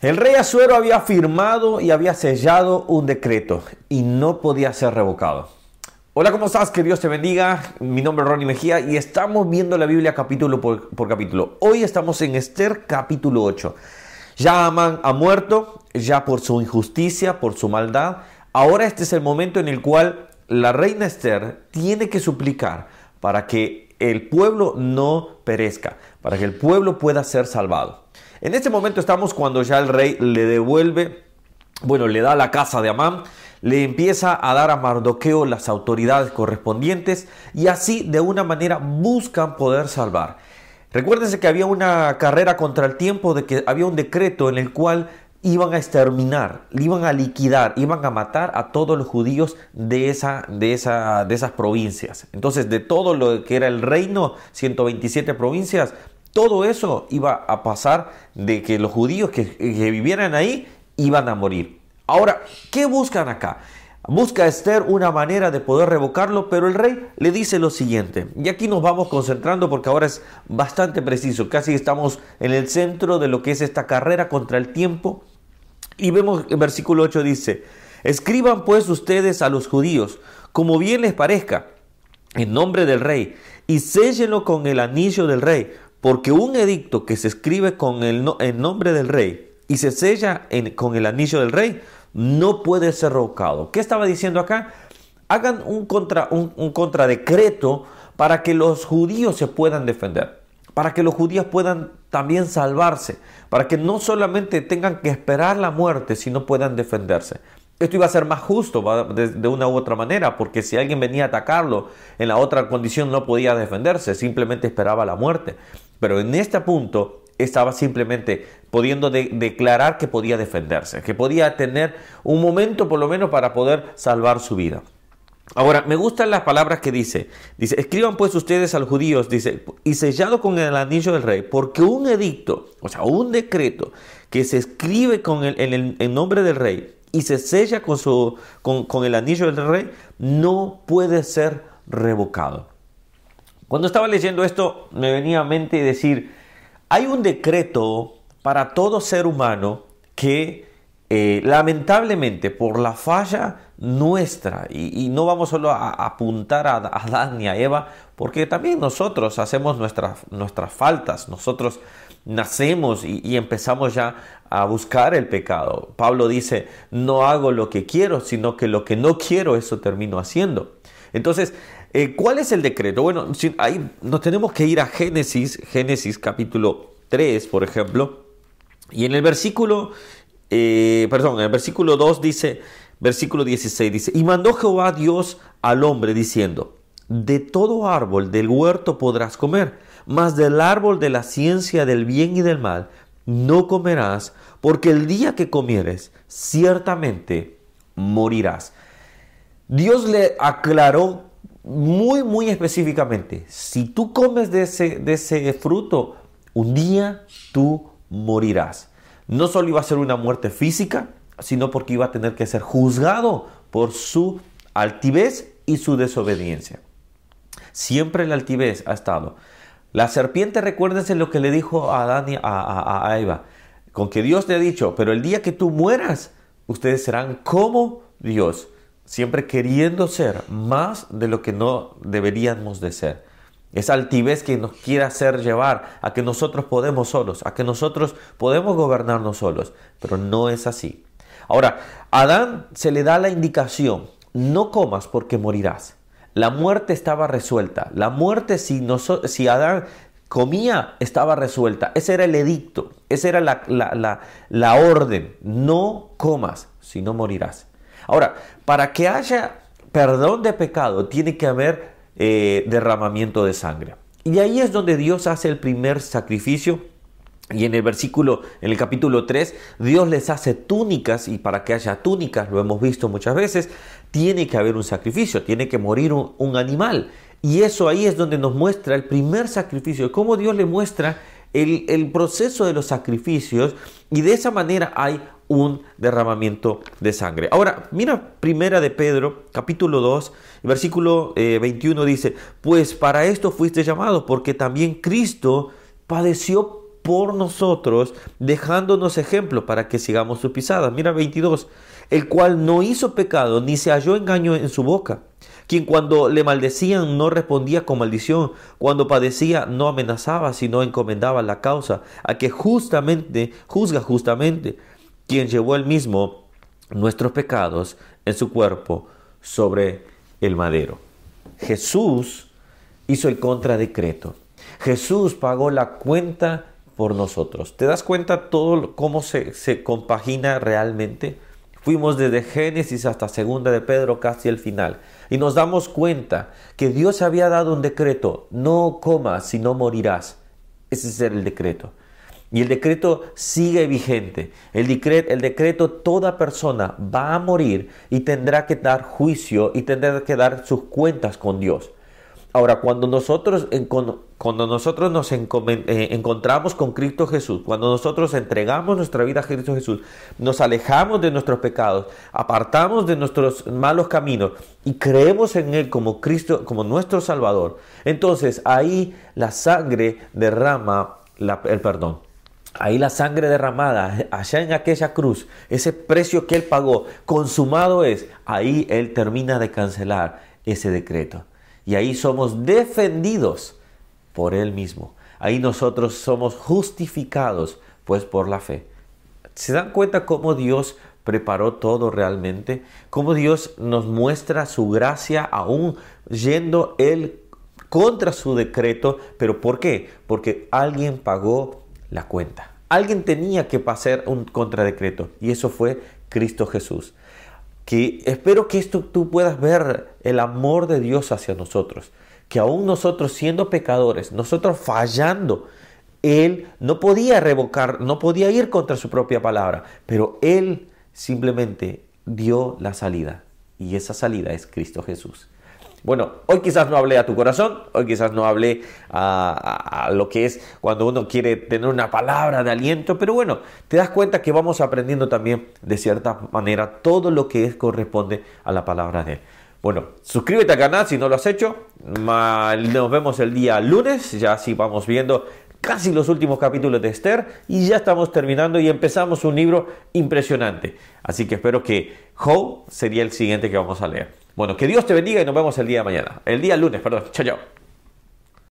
El rey Asuero había firmado y había sellado un decreto y no podía ser revocado. Hola, ¿cómo estás? Que Dios te bendiga. Mi nombre es Ronnie Mejía y estamos viendo la Biblia capítulo por, capítulo. Hoy estamos en Esther capítulo 8. Ya Amán ha muerto, ya por su injusticia, por su maldad. Ahora este es el momento en el cual la reina Esther tiene que suplicar para que el pueblo no perezca, para que el pueblo pueda ser salvado. En este momento estamos cuando ya el rey le devuelve, bueno, le da la casa de Amán, le empieza a dar a Mardoqueo las autoridades correspondientes y así de una manera buscan poder salvar. Recuérdense que había una carrera contra el tiempo, de que había un decreto en el cual iban a exterminar, iban a liquidar, iban a matar a todos los judíos de, esa, de, esa, de esas provincias. Entonces, de todo lo que era el reino, 127 provincias, todo eso iba a pasar de que los judíos que, vivieran ahí iban a morir. Ahora, ¿qué buscan acá? Busca Esther una manera de poder revocarlo, pero el rey le dice lo siguiente. Y aquí nos vamos concentrando porque ahora es bastante preciso. Casi estamos en el centro de lo que es esta carrera contra el tiempo. Y vemos el versículo 8 dice, escriban pues ustedes a los judíos, como bien les parezca, en nombre del rey, y séllenlo con el anillo del rey, porque un edicto que se escribe con el nombre del rey y se sella con el anillo del rey no puede ser revocado. ¿Qué estaba diciendo acá? Hagan un, contra, un, un contradecreto para que los judíos se puedan defender, para que los judíos puedan también salvarse, para que no solamente tengan que esperar la muerte, sino puedan defenderse. Esto iba a ser más justo de, una u otra manera, porque si alguien venía a atacarlo en la otra condición no podía defenderse, simplemente esperaba la muerte. Pero en este punto estaba simplemente pudiendo declarar que podía defenderse, que podía tener un momento por lo menos para poder salvar su vida. Ahora, me gustan las palabras que dice. Dice, escriban pues ustedes a los judíos, dice, y sellado con el anillo del rey, porque un edicto, o sea, un decreto que se escribe con el, en el nombre del rey, y se sella con, su, con, el anillo del rey, no puede ser revocado. Cuando estaba leyendo esto, me venía a mente decir, hay un decreto para todo ser humano que eh, lamentablemente por la falla nuestra, y, no vamos solo a, apuntar a, Adán y a Eva, porque también nosotros hacemos nuestras, faltas, nosotros nacemos y, empezamos ya a buscar el pecado. Pablo dice, no hago lo que quiero, sino que lo que no quiero, eso termino haciendo. Entonces, eh, ¿cuál es el decreto? Bueno, ahí nos tenemos que ir a Génesis, Génesis capítulo 3, por ejemplo, y en el versículo, eh, perdón, en el versículo 2 dice, versículo 16 dice, y mandó Jehová Dios al hombre diciendo, de todo árbol del huerto podrás comer, mas del árbol de la ciencia del bien y del mal no comerás, porque el día que comieres, ciertamente morirás. Dios le aclaró muy, muy específicamente, si tú comes de ese, de ese fruto, un día tú morirás. No solo iba a ser una muerte física, sino porque iba a tener que ser juzgado por su altivez y su desobediencia. Siempre la altivez ha estado. La serpiente, recuérdense lo que le dijo a Adán y a, Eva, con que Dios le ha dicho, pero el día que tú mueras, ustedes serán como Dios, siempre queriendo ser más de lo que no deberíamos de ser. Esa altivez que nos quiere hacer llevar a que nosotros podemos solos, a que nosotros podemos gobernarnos solos, pero no es así. Ahora, a Adán se le da la indicación, no comas porque morirás. La muerte estaba resuelta. La muerte, si, si Adán comía, estaba resuelta. Ese era el edicto, esa era la, orden. No comas, si no morirás. Ahora, para que haya perdón de pecado, tiene que haber eh, derramamiento de sangre. Y ahí es donde Dios hace el primer sacrificio y en el versículo, en el capítulo 3, Dios les hace túnicas y para que haya túnicas, lo hemos visto muchas veces, tiene que haber un sacrificio, tiene que morir un, animal. Y eso ahí es donde nos muestra el primer sacrificio, cómo Dios le muestra el, el, proceso de los sacrificios y de esa manera hay un derramamiento de sangre. Ahora, mira primera de Pedro, capítulo 2, versículo 21 eh, dice, pues para esto fuiste llamado, porque también Cristo padeció por nosotros, dejándonos ejemplo para que sigamos sus pisadas. Mira 22, el cual no hizo pecado, ni se halló engaño en su boca, quien cuando le maldecían no respondía con maldición, cuando padecía no amenazaba, sino encomendaba la causa a que justamente juzga justamente, quien llevó él mismo nuestros pecados en su cuerpo sobre el madero. Jesús hizo el contradecreto. Jesús pagó la cuenta por nosotros. ¿Te das cuenta todo cómo se, se compagina realmente? Fuimos desde Génesis hasta Segunda de Pedro casi el final. Y nos damos cuenta que Dios había dado un decreto, no comas, sino morirás. Ese es el decreto. Y el decreto sigue vigente. El decreto, toda persona va a morir y tendrá que dar juicio y tendrá que dar sus cuentas con Dios. Ahora, cuando nosotros, cuando nosotros nos eh, encontramos con Cristo Jesús, cuando nosotros entregamos nuestra vida a Cristo Jesús, nos alejamos de nuestros pecados, apartamos de nuestros malos caminos y creemos en Él como Cristo, como nuestro Salvador, entonces ahí la sangre derrama el perdón. Ahí la sangre derramada, allá en aquella cruz, ese precio que Él pagó, consumado es, ahí Él termina de cancelar ese decreto. Y ahí somos defendidos por Él mismo. Ahí nosotros somos justificados, pues por la fe. ¿Se dan cuenta cómo Dios preparó todo realmente? Cómo Dios nos muestra su gracia aún yendo Él contra su decreto. ¿Pero por qué? Porque alguien pagó la cuenta. Alguien tenía que pasar un contradecreto y eso fue Cristo Jesús que espero que esto tú puedas ver el amor de Dios hacia nosotros, que aún nosotros siendo pecadores, nosotros fallando, Él no podía revocar, no podía ir contra su propia palabra, pero Él simplemente dio la salida y esa salida es Cristo Jesús. Bueno, hoy quizás no hablé a tu corazón, hoy quizás no hablé a, lo que es cuando uno quiere tener una palabra de aliento, pero bueno, te das cuenta que vamos aprendiendo también de cierta manera todo lo que es, corresponde a la palabra de Él. Bueno, suscríbete al canal si no lo has hecho. Nos vemos el día lunes, ya así vamos viendo casi los últimos capítulos de Esther y ya estamos terminando y empezamos un libro impresionante. Así que espero que Joe sería el siguiente que vamos a leer. Bueno, que Dios te bendiga y nos vemos el día de mañana. El día lunes, perdón. Chao, chao.